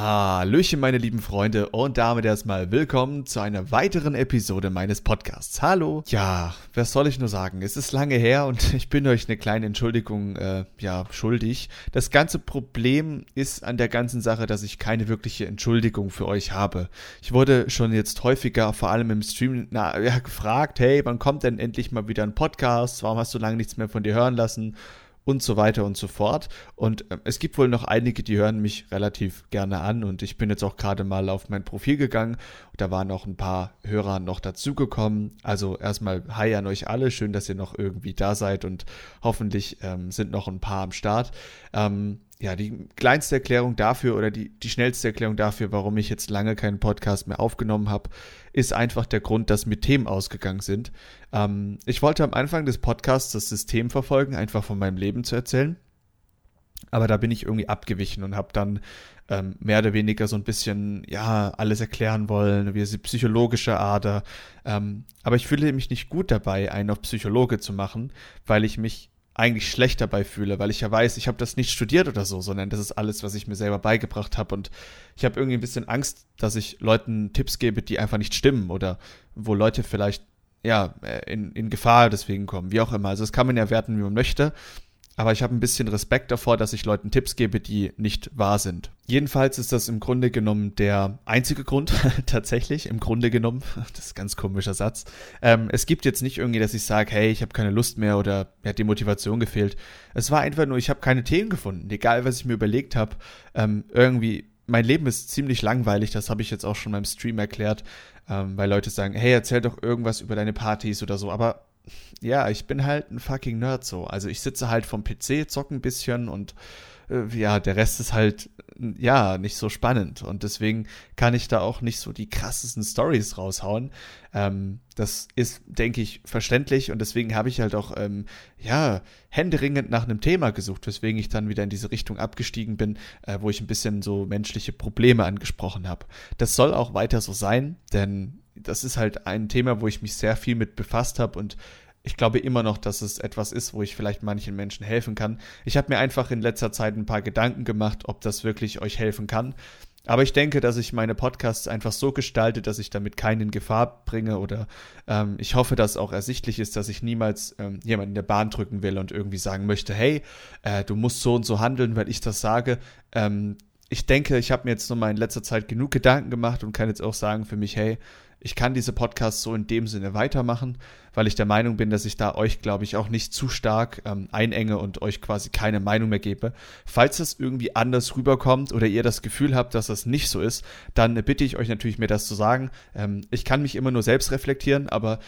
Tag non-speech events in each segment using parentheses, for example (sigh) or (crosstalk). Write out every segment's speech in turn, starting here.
Hallöchen, meine lieben Freunde, und damit erstmal willkommen zu einer weiteren Episode meines Podcasts. Hallo. Ja, was soll ich nur sagen? Es ist lange her und (laughs) ich bin euch eine kleine Entschuldigung, äh, ja, schuldig. Das ganze Problem ist an der ganzen Sache, dass ich keine wirkliche Entschuldigung für euch habe. Ich wurde schon jetzt häufiger, vor allem im Stream, na, ja, gefragt, hey, wann kommt denn endlich mal wieder ein Podcast? Warum hast du lange nichts mehr von dir hören lassen? Und so weiter und so fort. Und äh, es gibt wohl noch einige, die hören mich relativ gerne an und ich bin jetzt auch gerade mal auf mein Profil gegangen. Da waren noch ein paar Hörer noch dazugekommen. Also erstmal Hi an euch alle. Schön, dass ihr noch irgendwie da seid und hoffentlich ähm, sind noch ein paar am Start. Ähm, ja, die kleinste Erklärung dafür oder die, die schnellste Erklärung dafür, warum ich jetzt lange keinen Podcast mehr aufgenommen habe, ist einfach der Grund, dass mir Themen ausgegangen sind. Ähm, ich wollte am Anfang des Podcasts das System verfolgen, einfach von meinem Leben zu erzählen. Aber da bin ich irgendwie abgewichen und habe dann ähm, mehr oder weniger so ein bisschen, ja, alles erklären wollen, wie psychologische Ader. Ähm, aber ich fühle mich nicht gut dabei, einen auf Psychologe zu machen, weil ich mich eigentlich schlecht dabei fühle, weil ich ja weiß, ich habe das nicht studiert oder so, sondern das ist alles, was ich mir selber beigebracht habe und ich habe irgendwie ein bisschen Angst, dass ich Leuten Tipps gebe, die einfach nicht stimmen oder wo Leute vielleicht ja in, in Gefahr deswegen kommen, wie auch immer. Also das kann man ja werten, wie man möchte aber ich habe ein bisschen Respekt davor, dass ich Leuten Tipps gebe, die nicht wahr sind. Jedenfalls ist das im Grunde genommen der einzige Grund, (laughs) tatsächlich, im Grunde genommen, (laughs) das ist ein ganz komischer Satz. Ähm, es gibt jetzt nicht irgendwie, dass ich sage, hey, ich habe keine Lust mehr oder mir hat die Motivation gefehlt. Es war einfach nur, ich habe keine Themen gefunden, egal was ich mir überlegt habe. Ähm, irgendwie, mein Leben ist ziemlich langweilig, das habe ich jetzt auch schon beim Stream erklärt, ähm, weil Leute sagen, hey, erzähl doch irgendwas über deine Partys oder so, aber ja, ich bin halt ein fucking Nerd so. Also ich sitze halt vom PC, zocke ein bisschen und äh, ja, der Rest ist halt ja nicht so spannend und deswegen kann ich da auch nicht so die krassesten Stories raushauen. Ähm, das ist, denke ich, verständlich und deswegen habe ich halt auch ähm, ja händeringend nach einem Thema gesucht, weswegen ich dann wieder in diese Richtung abgestiegen bin, äh, wo ich ein bisschen so menschliche Probleme angesprochen habe. Das soll auch weiter so sein, denn das ist halt ein Thema, wo ich mich sehr viel mit befasst habe und ich glaube immer noch, dass es etwas ist, wo ich vielleicht manchen Menschen helfen kann. Ich habe mir einfach in letzter Zeit ein paar Gedanken gemacht, ob das wirklich euch helfen kann. Aber ich denke, dass ich meine Podcasts einfach so gestalte, dass ich damit keinen in Gefahr bringe oder ähm, ich hoffe, dass auch ersichtlich ist, dass ich niemals ähm, jemanden in der Bahn drücken will und irgendwie sagen möchte, hey, äh, du musst so und so handeln, weil ich das sage. Ähm, ich denke, ich habe mir jetzt nochmal in letzter Zeit genug Gedanken gemacht und kann jetzt auch sagen für mich, hey, ich kann diese Podcasts so in dem Sinne weitermachen, weil ich der Meinung bin, dass ich da euch, glaube ich, auch nicht zu stark ähm, einenge und euch quasi keine Meinung mehr gebe. Falls das irgendwie anders rüberkommt oder ihr das Gefühl habt, dass das nicht so ist, dann bitte ich euch natürlich, mir das zu sagen. Ähm, ich kann mich immer nur selbst reflektieren, aber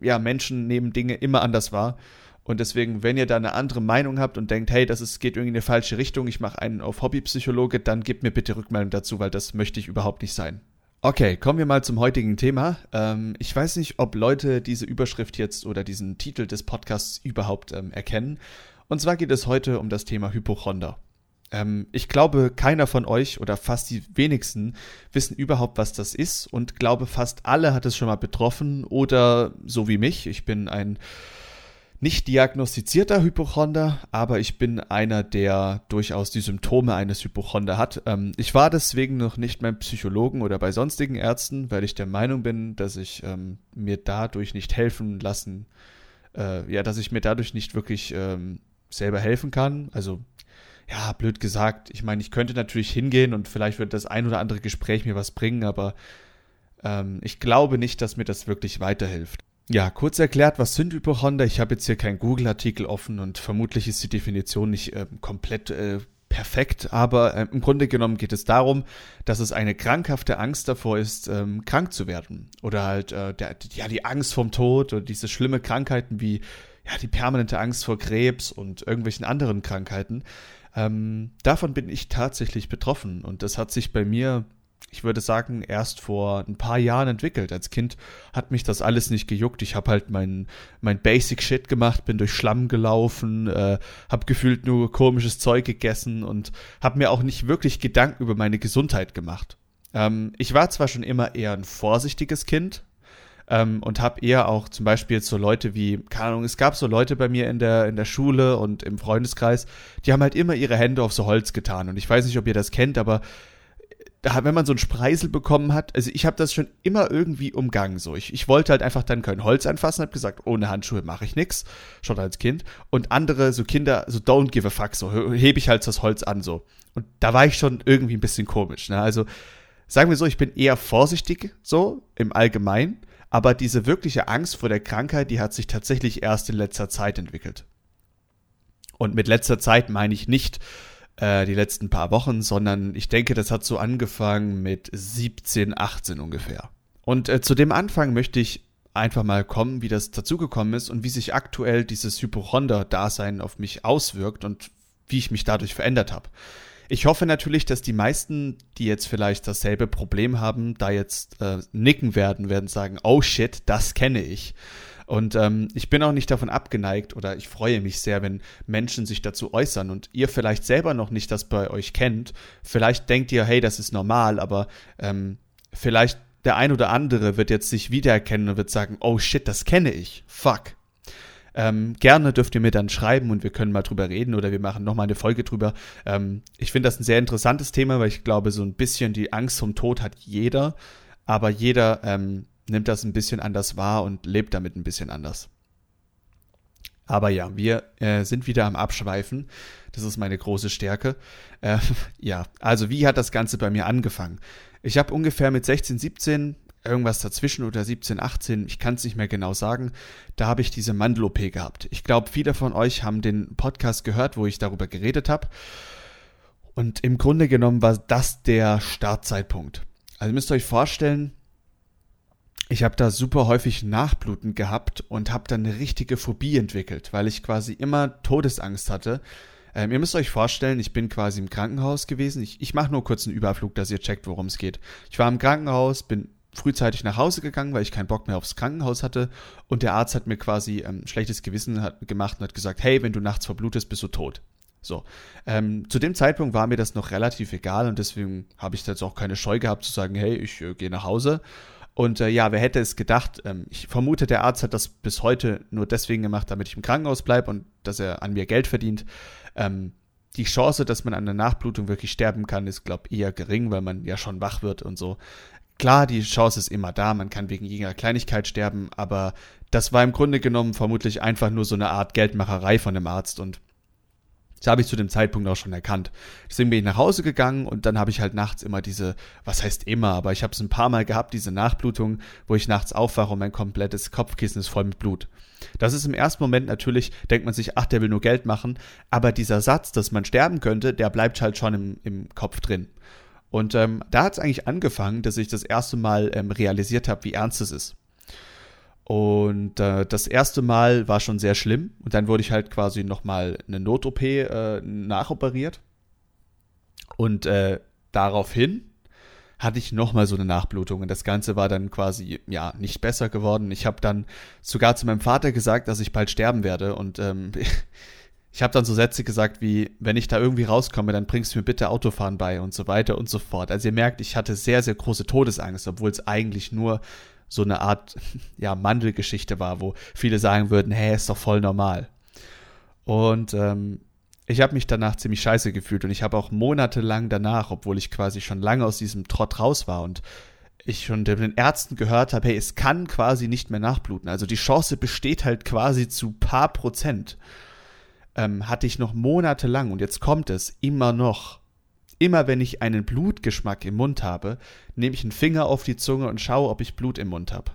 ja, Menschen nehmen Dinge immer anders wahr. Und deswegen, wenn ihr da eine andere Meinung habt und denkt, hey, das ist, geht irgendwie in eine falsche Richtung, ich mache einen auf Hobbypsychologe, dann gebt mir bitte Rückmeldung dazu, weil das möchte ich überhaupt nicht sein. Okay, kommen wir mal zum heutigen Thema. Ähm, ich weiß nicht, ob Leute diese Überschrift jetzt oder diesen Titel des Podcasts überhaupt ähm, erkennen. Und zwar geht es heute um das Thema Hypochonder. Ähm, ich glaube, keiner von euch oder fast die wenigsten wissen überhaupt, was das ist und glaube, fast alle hat es schon mal betroffen oder so wie mich. Ich bin ein nicht diagnostizierter Hypochonder, aber ich bin einer, der durchaus die Symptome eines Hypochonder hat. Ähm, ich war deswegen noch nicht beim Psychologen oder bei sonstigen Ärzten, weil ich der Meinung bin, dass ich ähm, mir dadurch nicht helfen lassen, äh, ja, dass ich mir dadurch nicht wirklich ähm, selber helfen kann. Also ja, blöd gesagt. Ich meine, ich könnte natürlich hingehen und vielleicht wird das ein oder andere Gespräch mir was bringen, aber ähm, ich glaube nicht, dass mir das wirklich weiterhilft. Ja, kurz erklärt, was sind Hypochonder? Ich habe jetzt hier keinen Google-Artikel offen und vermutlich ist die Definition nicht äh, komplett äh, perfekt, aber äh, im Grunde genommen geht es darum, dass es eine krankhafte Angst davor ist, ähm, krank zu werden. Oder halt äh, der, ja, die Angst vom Tod oder diese schlimme Krankheiten wie ja, die permanente Angst vor Krebs und irgendwelchen anderen Krankheiten. Ähm, davon bin ich tatsächlich betroffen und das hat sich bei mir ich würde sagen, erst vor ein paar Jahren entwickelt. Als Kind hat mich das alles nicht gejuckt. Ich habe halt mein, mein Basic Shit gemacht, bin durch Schlamm gelaufen, äh, habe gefühlt nur komisches Zeug gegessen und habe mir auch nicht wirklich Gedanken über meine Gesundheit gemacht. Ähm, ich war zwar schon immer eher ein vorsichtiges Kind, ähm, und habe eher auch zum Beispiel so Leute wie, keine Ahnung, es gab so Leute bei mir in der, in der Schule und im Freundeskreis, die haben halt immer ihre Hände auf so Holz getan. Und ich weiß nicht, ob ihr das kennt, aber wenn man so einen Spreisel bekommen hat, also ich habe das schon immer irgendwie umgangen so. Ich, ich wollte halt einfach dann kein Holz anfassen, habe gesagt, ohne Handschuhe mache ich nix, schon als Kind. Und andere, so Kinder, so don't give a fuck, so hebe ich halt das Holz an so. Und da war ich schon irgendwie ein bisschen komisch. Ne? Also sagen wir so, ich bin eher vorsichtig so im Allgemeinen, aber diese wirkliche Angst vor der Krankheit, die hat sich tatsächlich erst in letzter Zeit entwickelt. Und mit letzter Zeit meine ich nicht äh, die letzten paar Wochen, sondern ich denke, das hat so angefangen mit 17, 18 ungefähr. Und äh, zu dem Anfang möchte ich einfach mal kommen, wie das dazugekommen ist und wie sich aktuell dieses Hypochonder-Dasein auf mich auswirkt und wie ich mich dadurch verändert habe. Ich hoffe natürlich, dass die meisten, die jetzt vielleicht dasselbe Problem haben, da jetzt äh, nicken werden, werden sagen, oh shit, das kenne ich. Und ähm, ich bin auch nicht davon abgeneigt oder ich freue mich sehr, wenn Menschen sich dazu äußern und ihr vielleicht selber noch nicht das bei euch kennt. Vielleicht denkt ihr, hey, das ist normal, aber ähm, vielleicht der ein oder andere wird jetzt sich wiedererkennen und wird sagen, oh shit, das kenne ich. Fuck. Ähm, gerne dürft ihr mir dann schreiben und wir können mal drüber reden oder wir machen nochmal eine Folge drüber. Ähm, ich finde das ein sehr interessantes Thema, weil ich glaube, so ein bisschen die Angst vom Tod hat jeder, aber jeder ähm, nimmt das ein bisschen anders wahr und lebt damit ein bisschen anders. Aber ja, wir äh, sind wieder am Abschweifen. Das ist meine große Stärke. Äh, (laughs) ja, also wie hat das Ganze bei mir angefangen? Ich habe ungefähr mit 16, 17, irgendwas dazwischen oder 17, 18, ich kann es nicht mehr genau sagen, da habe ich diese Mandel-OP gehabt. Ich glaube, viele von euch haben den Podcast gehört, wo ich darüber geredet habe. Und im Grunde genommen war das der Startzeitpunkt. Also müsst ihr euch vorstellen, ich habe da super häufig Nachbluten gehabt und habe dann eine richtige Phobie entwickelt, weil ich quasi immer Todesangst hatte. Ähm, ihr müsst euch vorstellen, ich bin quasi im Krankenhaus gewesen. Ich, ich mache nur kurz einen Überflug, dass ihr checkt, worum es geht. Ich war im Krankenhaus, bin frühzeitig nach Hause gegangen, weil ich keinen Bock mehr aufs Krankenhaus hatte. Und der Arzt hat mir quasi ähm, schlechtes Gewissen hat, gemacht und hat gesagt, hey, wenn du nachts verblutest, bist du tot. So. Ähm, zu dem Zeitpunkt war mir das noch relativ egal und deswegen habe ich jetzt auch keine Scheu gehabt zu sagen, hey, ich äh, gehe nach Hause. Und äh, ja, wer hätte es gedacht? Ähm, ich vermute, der Arzt hat das bis heute nur deswegen gemacht, damit ich im Krankenhaus bleibe und dass er an mir Geld verdient. Ähm, die Chance, dass man an der Nachblutung wirklich sterben kann, ist, glaube ich, eher gering, weil man ja schon wach wird und so. Klar, die Chance ist immer da, man kann wegen jeder Kleinigkeit sterben, aber das war im Grunde genommen vermutlich einfach nur so eine Art Geldmacherei von dem Arzt und das habe ich zu dem Zeitpunkt auch schon erkannt. Deswegen bin ich nach Hause gegangen und dann habe ich halt nachts immer diese, was heißt immer, aber ich habe es ein paar Mal gehabt, diese Nachblutung, wo ich nachts aufwache und mein komplettes Kopfkissen ist voll mit Blut. Das ist im ersten Moment natürlich, denkt man sich, ach, der will nur Geld machen, aber dieser Satz, dass man sterben könnte, der bleibt halt schon im, im Kopf drin. Und ähm, da hat es eigentlich angefangen, dass ich das erste Mal ähm, realisiert habe, wie ernst es ist. Und äh, das erste Mal war schon sehr schlimm. Und dann wurde ich halt quasi nochmal eine Not-OP äh, nachoperiert. Und äh, daraufhin hatte ich nochmal so eine Nachblutung. Und das Ganze war dann quasi, ja, nicht besser geworden. Ich habe dann sogar zu meinem Vater gesagt, dass ich bald sterben werde. Und ähm, (laughs) ich habe dann so Sätze gesagt wie, wenn ich da irgendwie rauskomme, dann bringst du mir bitte Autofahren bei und so weiter und so fort. Also ihr merkt, ich hatte sehr, sehr große Todesangst, obwohl es eigentlich nur so eine Art (laughs) ja, Mandelgeschichte war, wo viele sagen würden, hä, ist doch voll normal. Und ähm, ich habe mich danach ziemlich scheiße gefühlt und ich habe auch monatelang danach, obwohl ich quasi schon lange aus diesem Trott raus war und ich schon den Ärzten gehört habe, hey, es kann quasi nicht mehr nachbluten. Also die Chance besteht halt quasi zu paar Prozent. Ähm, hatte ich noch monatelang und jetzt kommt es immer noch Immer wenn ich einen Blutgeschmack im Mund habe, nehme ich einen Finger auf die Zunge und schaue, ob ich Blut im Mund habe.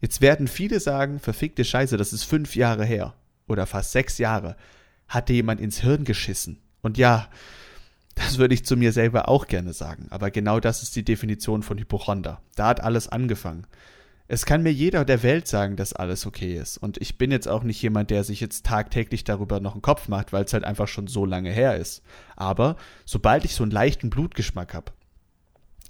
Jetzt werden viele sagen, verfickte Scheiße, das ist fünf Jahre her. Oder fast sechs Jahre. Hatte jemand ins Hirn geschissen. Und ja, das würde ich zu mir selber auch gerne sagen. Aber genau das ist die Definition von Hypochonder. Da hat alles angefangen. Es kann mir jeder der Welt sagen, dass alles okay ist. Und ich bin jetzt auch nicht jemand, der sich jetzt tagtäglich darüber noch einen Kopf macht, weil es halt einfach schon so lange her ist. Aber sobald ich so einen leichten Blutgeschmack habe,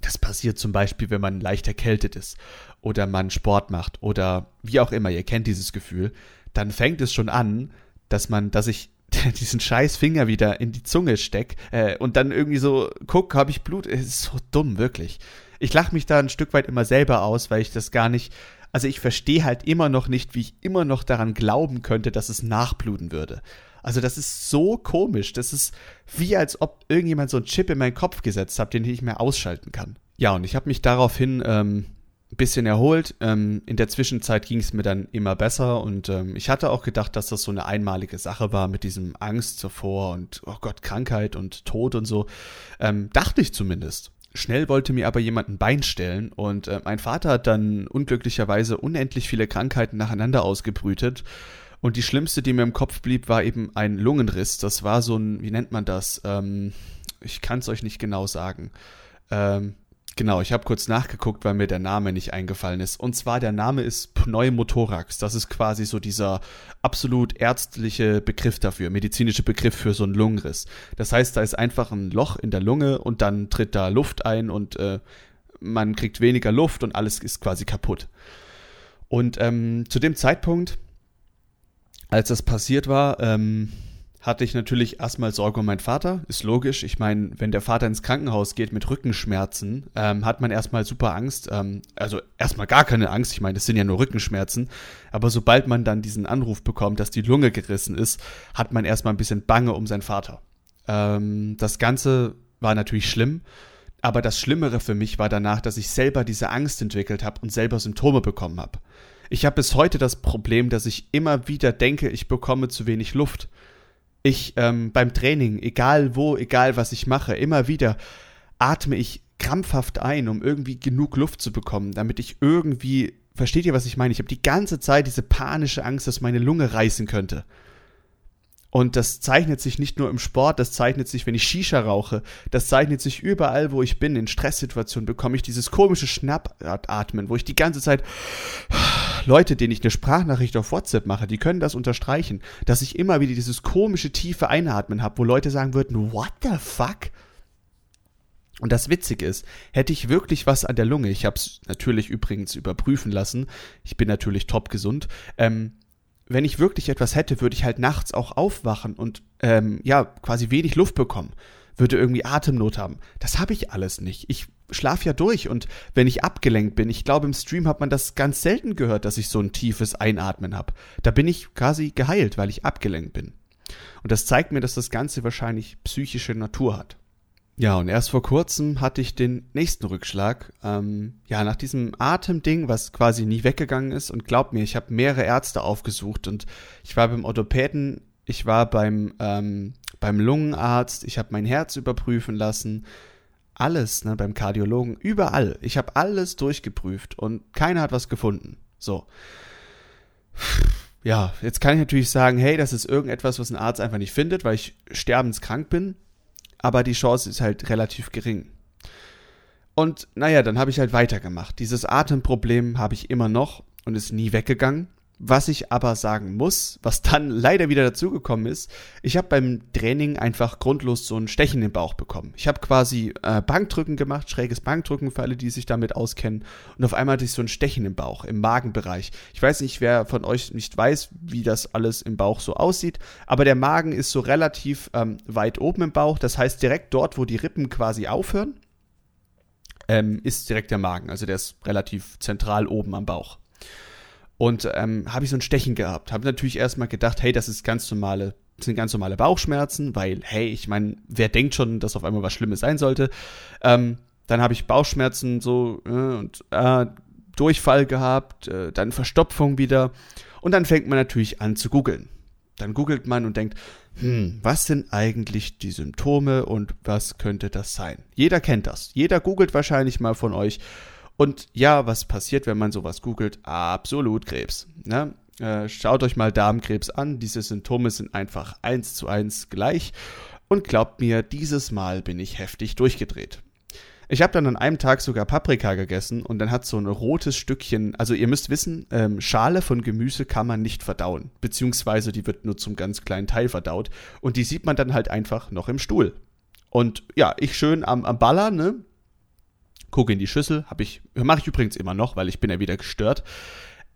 das passiert zum Beispiel, wenn man leicht erkältet ist oder man Sport macht oder wie auch immer, ihr kennt dieses Gefühl, dann fängt es schon an, dass man, dass ich (laughs) diesen scheiß Finger wieder in die Zunge steck äh, und dann irgendwie so guck, habe ich Blut. Es ist so dumm, wirklich ich lache mich da ein Stück weit immer selber aus, weil ich das gar nicht Also ich verstehe halt immer noch nicht, wie ich immer noch daran glauben könnte, dass es nachbluten würde. Also das ist so komisch. Das ist wie als ob irgendjemand so einen Chip in meinen Kopf gesetzt hat, den ich nicht mehr ausschalten kann. Ja, und ich habe mich daraufhin ähm, ein bisschen erholt. Ähm, in der Zwischenzeit ging es mir dann immer besser und ähm, ich hatte auch gedacht, dass das so eine einmalige Sache war mit diesem Angst zuvor und oh Gott, Krankheit und Tod und so. Ähm, dachte ich zumindest. Schnell wollte mir aber jemand ein Bein stellen und äh, mein Vater hat dann unglücklicherweise unendlich viele Krankheiten nacheinander ausgebrütet und die schlimmste, die mir im Kopf blieb, war eben ein Lungenriss. Das war so ein, wie nennt man das? Ähm, ich kann es euch nicht genau sagen. Ähm, genau, ich habe kurz nachgeguckt, weil mir der Name nicht eingefallen ist. Und zwar der Name ist Pneumothorax. Das ist quasi so dieser absolut ärztliche Begriff dafür, medizinische Begriff für so einen Lungenriss. Das heißt, da ist einfach ein Loch in der Lunge und dann tritt da Luft ein und äh, man kriegt weniger Luft und alles ist quasi kaputt. Und ähm, zu dem Zeitpunkt als das passiert war, ähm, hatte ich natürlich erstmal Sorge um meinen Vater. Ist logisch. Ich meine, wenn der Vater ins Krankenhaus geht mit Rückenschmerzen, ähm, hat man erstmal super Angst. Ähm, also erstmal gar keine Angst. Ich meine, das sind ja nur Rückenschmerzen. Aber sobald man dann diesen Anruf bekommt, dass die Lunge gerissen ist, hat man erstmal ein bisschen Bange um seinen Vater. Ähm, das Ganze war natürlich schlimm. Aber das Schlimmere für mich war danach, dass ich selber diese Angst entwickelt habe und selber Symptome bekommen habe. Ich habe bis heute das Problem, dass ich immer wieder denke, ich bekomme zu wenig Luft. Ich ähm, beim Training, egal wo, egal was ich mache, immer wieder atme ich krampfhaft ein, um irgendwie genug Luft zu bekommen, damit ich irgendwie, versteht ihr, was ich meine? Ich habe die ganze Zeit diese panische Angst, dass meine Lunge reißen könnte. Und das zeichnet sich nicht nur im Sport, das zeichnet sich, wenn ich Shisha rauche, das zeichnet sich überall, wo ich bin. In Stresssituationen bekomme ich dieses komische Schnappatmen, wo ich die ganze Zeit Leute, denen ich eine Sprachnachricht auf WhatsApp mache, die können das unterstreichen, dass ich immer wieder dieses komische tiefe Einatmen habe, wo Leute sagen würden, what the fuck? Und das Witzige ist, hätte ich wirklich was an der Lunge, ich habe es natürlich übrigens überprüfen lassen, ich bin natürlich top gesund, ähm, wenn ich wirklich etwas hätte, würde ich halt nachts auch aufwachen und ähm, ja, quasi wenig Luft bekommen, würde irgendwie Atemnot haben. Das habe ich alles nicht. Ich schlafe ja durch und wenn ich abgelenkt bin, ich glaube im Stream hat man das ganz selten gehört, dass ich so ein tiefes Einatmen habe. Da bin ich quasi geheilt, weil ich abgelenkt bin. Und das zeigt mir, dass das Ganze wahrscheinlich psychische Natur hat. Ja, und erst vor kurzem hatte ich den nächsten Rückschlag. Ähm, ja, nach diesem Atemding, was quasi nie weggegangen ist. Und glaub mir, ich habe mehrere Ärzte aufgesucht und ich war beim Orthopäden, ich war beim, ähm, beim Lungenarzt, ich habe mein Herz überprüfen lassen. Alles, ne, beim Kardiologen, überall. Ich habe alles durchgeprüft und keiner hat was gefunden. So. Ja, jetzt kann ich natürlich sagen, hey, das ist irgendetwas, was ein Arzt einfach nicht findet, weil ich sterbenskrank bin aber die Chance ist halt relativ gering. Und naja, dann habe ich halt weitergemacht. Dieses Atemproblem habe ich immer noch und ist nie weggegangen. Was ich aber sagen muss, was dann (laughs) leider wieder dazugekommen ist, ich habe beim Training einfach grundlos so ein Stechen im Bauch bekommen. Ich habe quasi äh, Bankdrücken gemacht, schräges Bankdrücken für alle, die sich damit auskennen. Und auf einmal hatte ich so ein Stechen im Bauch, im Magenbereich. Ich weiß nicht, wer von euch nicht weiß, wie das alles im Bauch so aussieht, aber der Magen ist so relativ ähm, weit oben im Bauch. Das heißt, direkt dort, wo die Rippen quasi aufhören, ähm, ist direkt der Magen. Also der ist relativ zentral oben am Bauch. Und ähm, habe ich so ein Stechen gehabt. Habe natürlich erstmal gedacht, hey, das ist ganz normale, sind ganz normale Bauchschmerzen, weil, hey, ich meine, wer denkt schon, dass auf einmal was Schlimmes sein sollte? Ähm, dann habe ich Bauchschmerzen so äh, und äh, Durchfall gehabt, äh, dann Verstopfung wieder. Und dann fängt man natürlich an zu googeln. Dann googelt man und denkt, hm, was sind eigentlich die Symptome und was könnte das sein? Jeder kennt das. Jeder googelt wahrscheinlich mal von euch und ja, was passiert, wenn man sowas googelt? Absolut Krebs. Ne? Äh, schaut euch mal Darmkrebs an. Diese Symptome sind einfach eins zu eins gleich. Und glaubt mir, dieses Mal bin ich heftig durchgedreht. Ich habe dann an einem Tag sogar Paprika gegessen und dann hat so ein rotes Stückchen, also ihr müsst wissen, ähm, Schale von Gemüse kann man nicht verdauen, beziehungsweise die wird nur zum ganz kleinen Teil verdaut und die sieht man dann halt einfach noch im Stuhl. Und ja, ich schön am, am Baller, ne, gucke in die Schüssel, habe ich, mache ich übrigens immer noch, weil ich bin ja wieder gestört,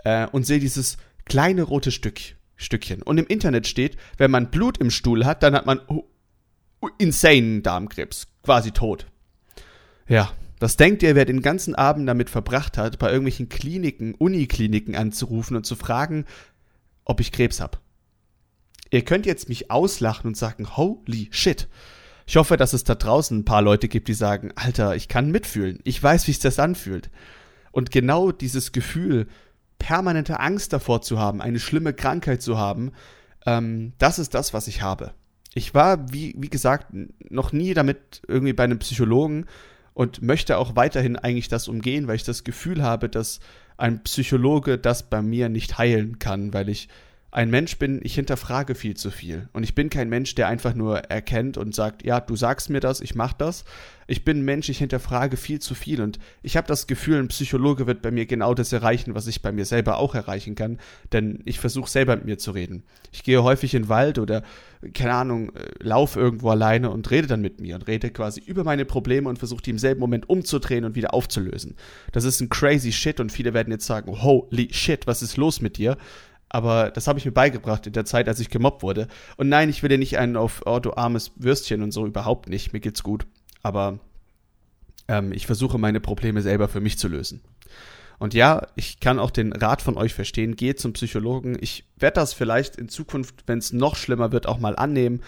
äh, und sehe dieses kleine rote Stück, Stückchen. Und im Internet steht, wenn man Blut im Stuhl hat, dann hat man oh, insane Darmkrebs, quasi tot. Ja, Was denkt ihr, wer den ganzen Abend damit verbracht hat, bei irgendwelchen Kliniken, Unikliniken anzurufen und zu fragen, ob ich Krebs habe? Ihr könnt jetzt mich auslachen und sagen, holy shit. Ich hoffe, dass es da draußen ein paar Leute gibt, die sagen, Alter, ich kann mitfühlen. Ich weiß, wie es das anfühlt. Und genau dieses Gefühl, permanente Angst davor zu haben, eine schlimme Krankheit zu haben, ähm, das ist das, was ich habe. Ich war, wie, wie gesagt, noch nie damit irgendwie bei einem Psychologen und möchte auch weiterhin eigentlich das umgehen, weil ich das Gefühl habe, dass ein Psychologe das bei mir nicht heilen kann, weil ich ein Mensch bin, ich hinterfrage viel zu viel. Und ich bin kein Mensch, der einfach nur erkennt und sagt, ja, du sagst mir das, ich mach das. Ich bin ein Mensch, ich hinterfrage viel zu viel. Und ich habe das Gefühl, ein Psychologe wird bei mir genau das erreichen, was ich bei mir selber auch erreichen kann. Denn ich versuche selber mit mir zu reden. Ich gehe häufig in den Wald oder, keine Ahnung, äh, laufe irgendwo alleine und rede dann mit mir und rede quasi über meine Probleme und versuche die im selben Moment umzudrehen und wieder aufzulösen. Das ist ein crazy Shit und viele werden jetzt sagen, holy shit, was ist los mit dir? Aber das habe ich mir beigebracht in der Zeit, als ich gemobbt wurde. Und nein, ich will dir nicht einen auf Auto armes Würstchen und so, überhaupt nicht. Mir geht's gut. Aber ähm, ich versuche meine Probleme selber für mich zu lösen. Und ja, ich kann auch den Rat von euch verstehen. Geht zum Psychologen. Ich werde das vielleicht in Zukunft, wenn es noch schlimmer wird, auch mal annehmen.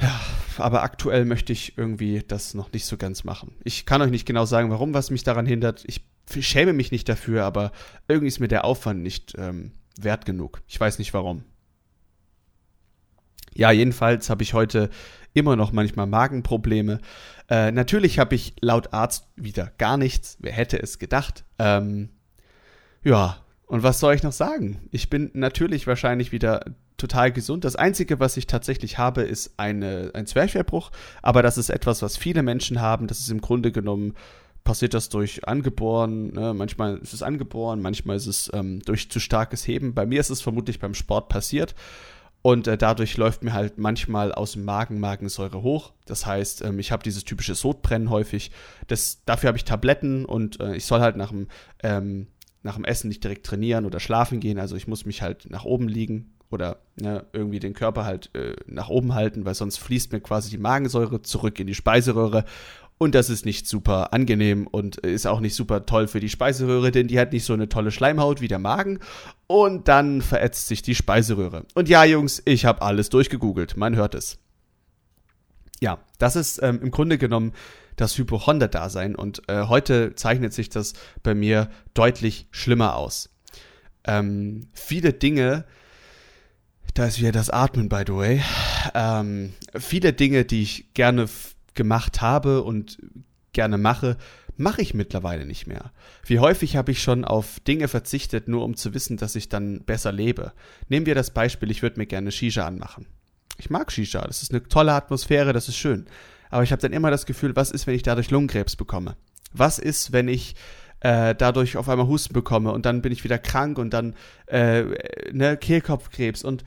Ja, aber aktuell möchte ich irgendwie das noch nicht so ganz machen. Ich kann euch nicht genau sagen, warum, was mich daran hindert. Ich schäme mich nicht dafür, aber irgendwie ist mir der Aufwand nicht ähm, wert genug. Ich weiß nicht warum. Ja, jedenfalls habe ich heute immer noch manchmal Magenprobleme. Äh, natürlich habe ich laut Arzt wieder gar nichts. Wer hätte es gedacht? Ähm, ja, und was soll ich noch sagen? Ich bin natürlich wahrscheinlich wieder total gesund. Das Einzige, was ich tatsächlich habe, ist eine, ein Zwerchfellbruch. Aber das ist etwas, was viele Menschen haben. Das ist im Grunde genommen passiert das durch angeboren, ne? manchmal ist es angeboren, manchmal ist es ähm, durch zu starkes Heben. Bei mir ist es vermutlich beim Sport passiert. Und äh, dadurch läuft mir halt manchmal aus dem Magen Magensäure hoch. Das heißt, ähm, ich habe dieses typische Sodbrennen häufig. Das, dafür habe ich Tabletten und äh, ich soll halt nach dem, ähm, nach dem Essen nicht direkt trainieren oder schlafen gehen. Also ich muss mich halt nach oben liegen oder ne, irgendwie den Körper halt äh, nach oben halten, weil sonst fließt mir quasi die Magensäure zurück in die Speiseröhre und das ist nicht super angenehm und ist auch nicht super toll für die Speiseröhre, denn die hat nicht so eine tolle Schleimhaut wie der Magen. Und dann verätzt sich die Speiseröhre. Und ja, Jungs, ich habe alles durchgegoogelt. Man hört es. Ja, das ist ähm, im Grunde genommen das Hypochonder-Dasein. Und äh, heute zeichnet sich das bei mir deutlich schlimmer aus. Ähm, viele Dinge, da ist wieder das Atmen, by the way. Ähm, viele Dinge, die ich gerne gemacht habe und gerne mache, mache ich mittlerweile nicht mehr. Wie häufig habe ich schon auf Dinge verzichtet, nur um zu wissen, dass ich dann besser lebe. Nehmen wir das Beispiel, ich würde mir gerne Shisha anmachen. Ich mag Shisha, das ist eine tolle Atmosphäre, das ist schön. Aber ich habe dann immer das Gefühl, was ist, wenn ich dadurch Lungenkrebs bekomme? Was ist, wenn ich äh, dadurch auf einmal Husten bekomme und dann bin ich wieder krank und dann äh, ne, Kehlkopfkrebs und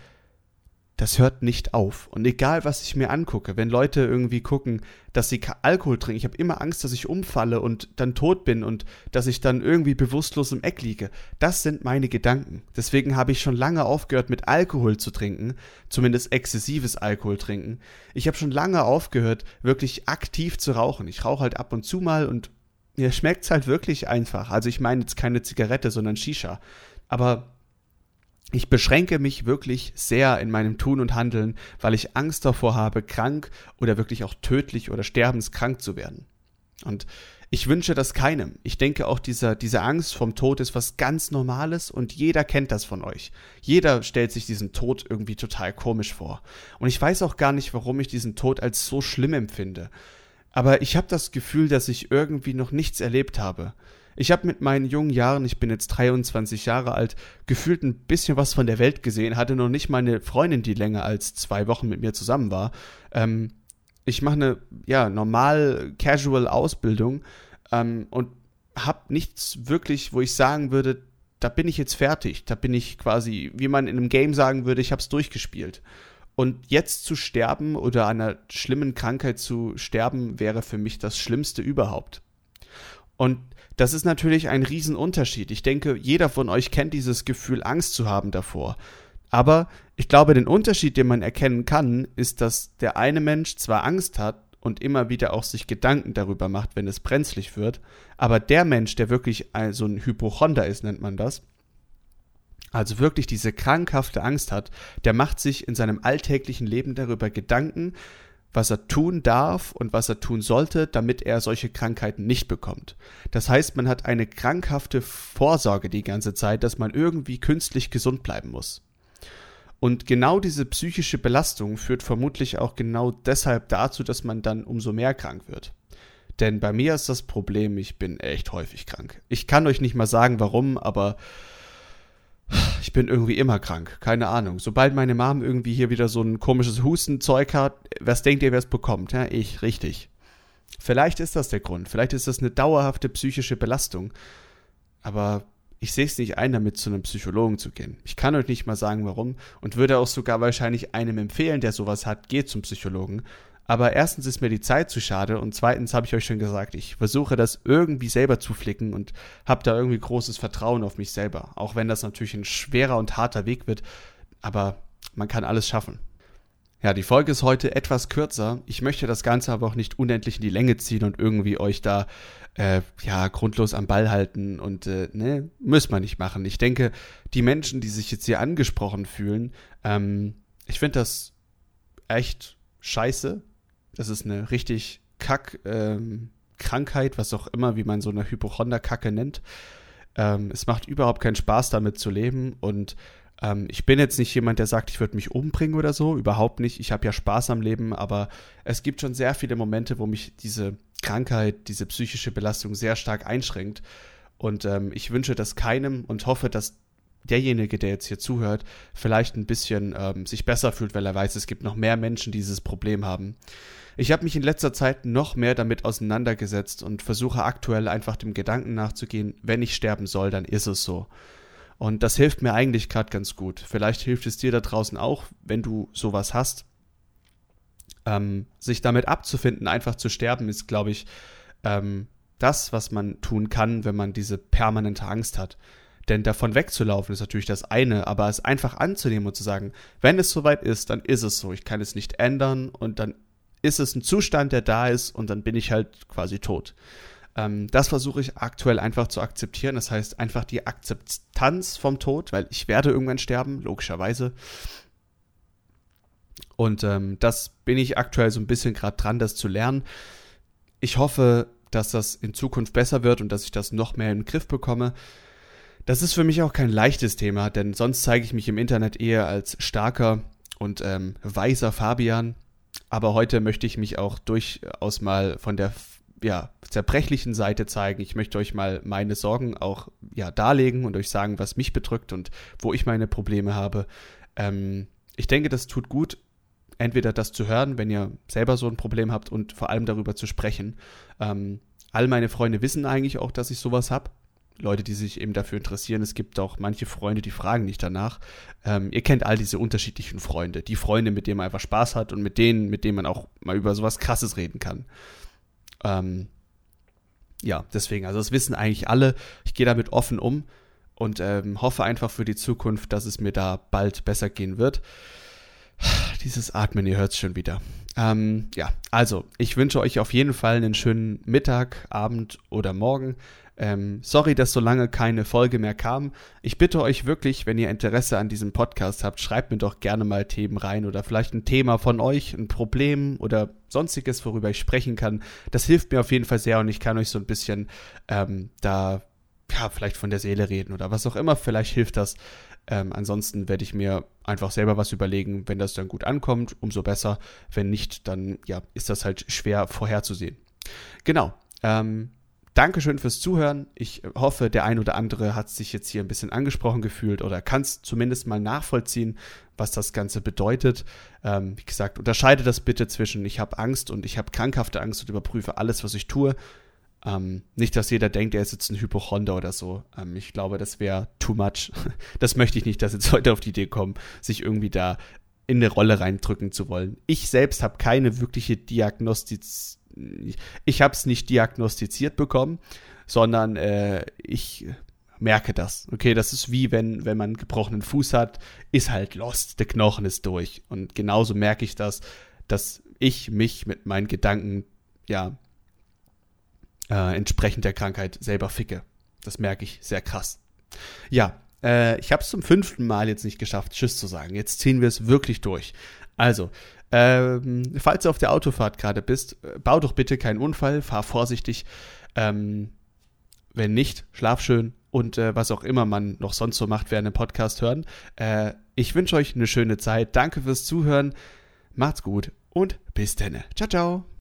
das hört nicht auf. Und egal, was ich mir angucke, wenn Leute irgendwie gucken, dass sie Alkohol trinken, ich habe immer Angst, dass ich umfalle und dann tot bin und dass ich dann irgendwie bewusstlos im Eck liege. Das sind meine Gedanken. Deswegen habe ich schon lange aufgehört, mit Alkohol zu trinken, zumindest exzessives Alkohol trinken. Ich habe schon lange aufgehört, wirklich aktiv zu rauchen. Ich rauche halt ab und zu mal und mir schmeckt's halt wirklich einfach. Also ich meine jetzt keine Zigarette, sondern Shisha. Aber ich beschränke mich wirklich sehr in meinem Tun und Handeln, weil ich Angst davor habe, krank oder wirklich auch tödlich oder sterbenskrank zu werden. Und ich wünsche das keinem. Ich denke auch, dieser, diese Angst vom Tod ist was ganz Normales und jeder kennt das von euch. Jeder stellt sich diesen Tod irgendwie total komisch vor. Und ich weiß auch gar nicht, warum ich diesen Tod als so schlimm empfinde. Aber ich habe das Gefühl, dass ich irgendwie noch nichts erlebt habe. Ich habe mit meinen jungen Jahren, ich bin jetzt 23 Jahre alt, gefühlt ein bisschen was von der Welt gesehen, hatte noch nicht mal eine Freundin, die länger als zwei Wochen mit mir zusammen war. Ähm, ich mache eine ja normal casual Ausbildung ähm, und habe nichts wirklich, wo ich sagen würde, da bin ich jetzt fertig, da bin ich quasi, wie man in einem Game sagen würde, ich habe es durchgespielt. Und jetzt zu sterben oder einer schlimmen Krankheit zu sterben, wäre für mich das Schlimmste überhaupt. Und das ist natürlich ein Riesenunterschied. Ich denke, jeder von euch kennt dieses Gefühl, Angst zu haben davor. Aber ich glaube, den Unterschied, den man erkennen kann, ist, dass der eine Mensch zwar Angst hat und immer wieder auch sich Gedanken darüber macht, wenn es brenzlig wird. Aber der Mensch, der wirklich so ein Hypochonder ist, nennt man das, also wirklich diese krankhafte Angst hat, der macht sich in seinem alltäglichen Leben darüber Gedanken, was er tun darf und was er tun sollte, damit er solche Krankheiten nicht bekommt. Das heißt, man hat eine krankhafte Vorsorge die ganze Zeit, dass man irgendwie künstlich gesund bleiben muss. Und genau diese psychische Belastung führt vermutlich auch genau deshalb dazu, dass man dann umso mehr krank wird. Denn bei mir ist das Problem, ich bin echt häufig krank. Ich kann euch nicht mal sagen, warum, aber ich bin irgendwie immer krank. Keine Ahnung. Sobald meine Mom irgendwie hier wieder so ein komisches Hustenzeug hat, was denkt ihr, wer es bekommt? Ja, ich, richtig. Vielleicht ist das der Grund. Vielleicht ist das eine dauerhafte psychische Belastung. Aber ich sehe es nicht ein, damit zu einem Psychologen zu gehen. Ich kann euch nicht mal sagen, warum und würde auch sogar wahrscheinlich einem empfehlen, der sowas hat, geht zum Psychologen. Aber erstens ist mir die Zeit zu schade und zweitens habe ich euch schon gesagt, ich versuche das irgendwie selber zu flicken und habe da irgendwie großes Vertrauen auf mich selber. Auch wenn das natürlich ein schwerer und harter Weg wird, aber man kann alles schaffen. Ja, die Folge ist heute etwas kürzer. Ich möchte das Ganze aber auch nicht unendlich in die Länge ziehen und irgendwie euch da äh, ja grundlos am Ball halten und äh, ne, muss man nicht machen. Ich denke, die Menschen, die sich jetzt hier angesprochen fühlen, ähm, ich finde das echt scheiße. Das ist eine richtig Kack ähm, was auch immer, wie man so eine Hypochonder-Kacke nennt. Ähm, es macht überhaupt keinen Spaß, damit zu leben und ähm, ich bin jetzt nicht jemand, der sagt, ich würde mich umbringen oder so, überhaupt nicht. Ich habe ja Spaß am Leben, aber es gibt schon sehr viele Momente, wo mich diese Krankheit, diese psychische Belastung sehr stark einschränkt. Und ähm, ich wünsche das keinem und hoffe, dass derjenige, der jetzt hier zuhört, vielleicht ein bisschen ähm, sich besser fühlt, weil er weiß, es gibt noch mehr Menschen, die dieses Problem haben. Ich habe mich in letzter Zeit noch mehr damit auseinandergesetzt und versuche aktuell einfach dem Gedanken nachzugehen, wenn ich sterben soll, dann ist es so. Und das hilft mir eigentlich gerade ganz gut. Vielleicht hilft es dir da draußen auch, wenn du sowas hast. Ähm, sich damit abzufinden, einfach zu sterben, ist, glaube ich, ähm, das, was man tun kann, wenn man diese permanente Angst hat. Denn davon wegzulaufen ist natürlich das eine, aber es einfach anzunehmen und zu sagen, wenn es soweit ist, dann ist es so. Ich kann es nicht ändern und dann ist es ein Zustand, der da ist und dann bin ich halt quasi tot. Ähm, das versuche ich aktuell einfach zu akzeptieren. Das heißt einfach die Akzeptanz vom Tod, weil ich werde irgendwann sterben, logischerweise. Und ähm, das bin ich aktuell so ein bisschen gerade dran, das zu lernen. Ich hoffe, dass das in Zukunft besser wird und dass ich das noch mehr in den Griff bekomme. Das ist für mich auch kein leichtes Thema, denn sonst zeige ich mich im Internet eher als starker und ähm, weiser Fabian. Aber heute möchte ich mich auch durchaus mal von der ja, zerbrechlichen Seite zeigen. Ich möchte euch mal meine Sorgen auch ja, darlegen und euch sagen, was mich bedrückt und wo ich meine Probleme habe. Ähm, ich denke, das tut gut, entweder das zu hören, wenn ihr selber so ein Problem habt und vor allem darüber zu sprechen. Ähm, all meine Freunde wissen eigentlich auch, dass ich sowas habe. Leute, die sich eben dafür interessieren. Es gibt auch manche Freunde, die fragen nicht danach. Ähm, ihr kennt all diese unterschiedlichen Freunde. Die Freunde, mit denen man einfach Spaß hat und mit denen, mit denen man auch mal über sowas Krasses reden kann. Ähm, ja, deswegen, also das wissen eigentlich alle. Ich gehe damit offen um und ähm, hoffe einfach für die Zukunft, dass es mir da bald besser gehen wird. Dieses Atmen, ihr hört es schon wieder. Ähm, ja, also ich wünsche euch auf jeden Fall einen schönen Mittag, Abend oder Morgen. Ähm, sorry, dass so lange keine Folge mehr kam. Ich bitte euch wirklich, wenn ihr Interesse an diesem Podcast habt, schreibt mir doch gerne mal Themen rein oder vielleicht ein Thema von euch, ein Problem oder sonstiges, worüber ich sprechen kann. Das hilft mir auf jeden Fall sehr und ich kann euch so ein bisschen ähm, da ja, vielleicht von der Seele reden oder was auch immer. Vielleicht hilft das. Ähm, ansonsten werde ich mir einfach selber was überlegen. Wenn das dann gut ankommt, umso besser. Wenn nicht, dann ja, ist das halt schwer vorherzusehen. Genau. Ähm, Dankeschön fürs Zuhören. Ich hoffe, der ein oder andere hat sich jetzt hier ein bisschen angesprochen gefühlt oder kann es zumindest mal nachvollziehen, was das Ganze bedeutet. Ähm, wie gesagt, unterscheide das bitte zwischen ich habe Angst und ich habe krankhafte Angst und überprüfe alles, was ich tue. Ähm, nicht, dass jeder denkt, er ist jetzt ein Hypochonder oder so. Ähm, ich glaube, das wäre too much. (laughs) Das möchte ich nicht, dass jetzt Leute auf die Idee kommen, sich irgendwie da in eine Rolle reindrücken zu wollen. Ich selbst habe keine wirkliche Diagnostiz ich habe es nicht diagnostiziert bekommen, sondern äh, ich merke das. Okay, das ist wie wenn, wenn man einen gebrochenen Fuß hat, ist halt lost, der Knochen ist durch. Und genauso merke ich das. dass ich mich mit meinen Gedanken, ja, äh, entsprechend der Krankheit selber ficke. Das merke ich sehr krass. Ja, äh, ich habe es zum fünften Mal jetzt nicht geschafft, Tschüss zu sagen. Jetzt ziehen wir es wirklich durch. Also, ähm, falls du auf der Autofahrt gerade bist, bau doch bitte keinen Unfall, fahr vorsichtig. Ähm, wenn nicht, schlaf schön und äh, was auch immer man noch sonst so macht während dem Podcast hören. Äh, ich wünsche euch eine schöne Zeit. Danke fürs Zuhören. Macht's gut und bis dann. Ciao, ciao.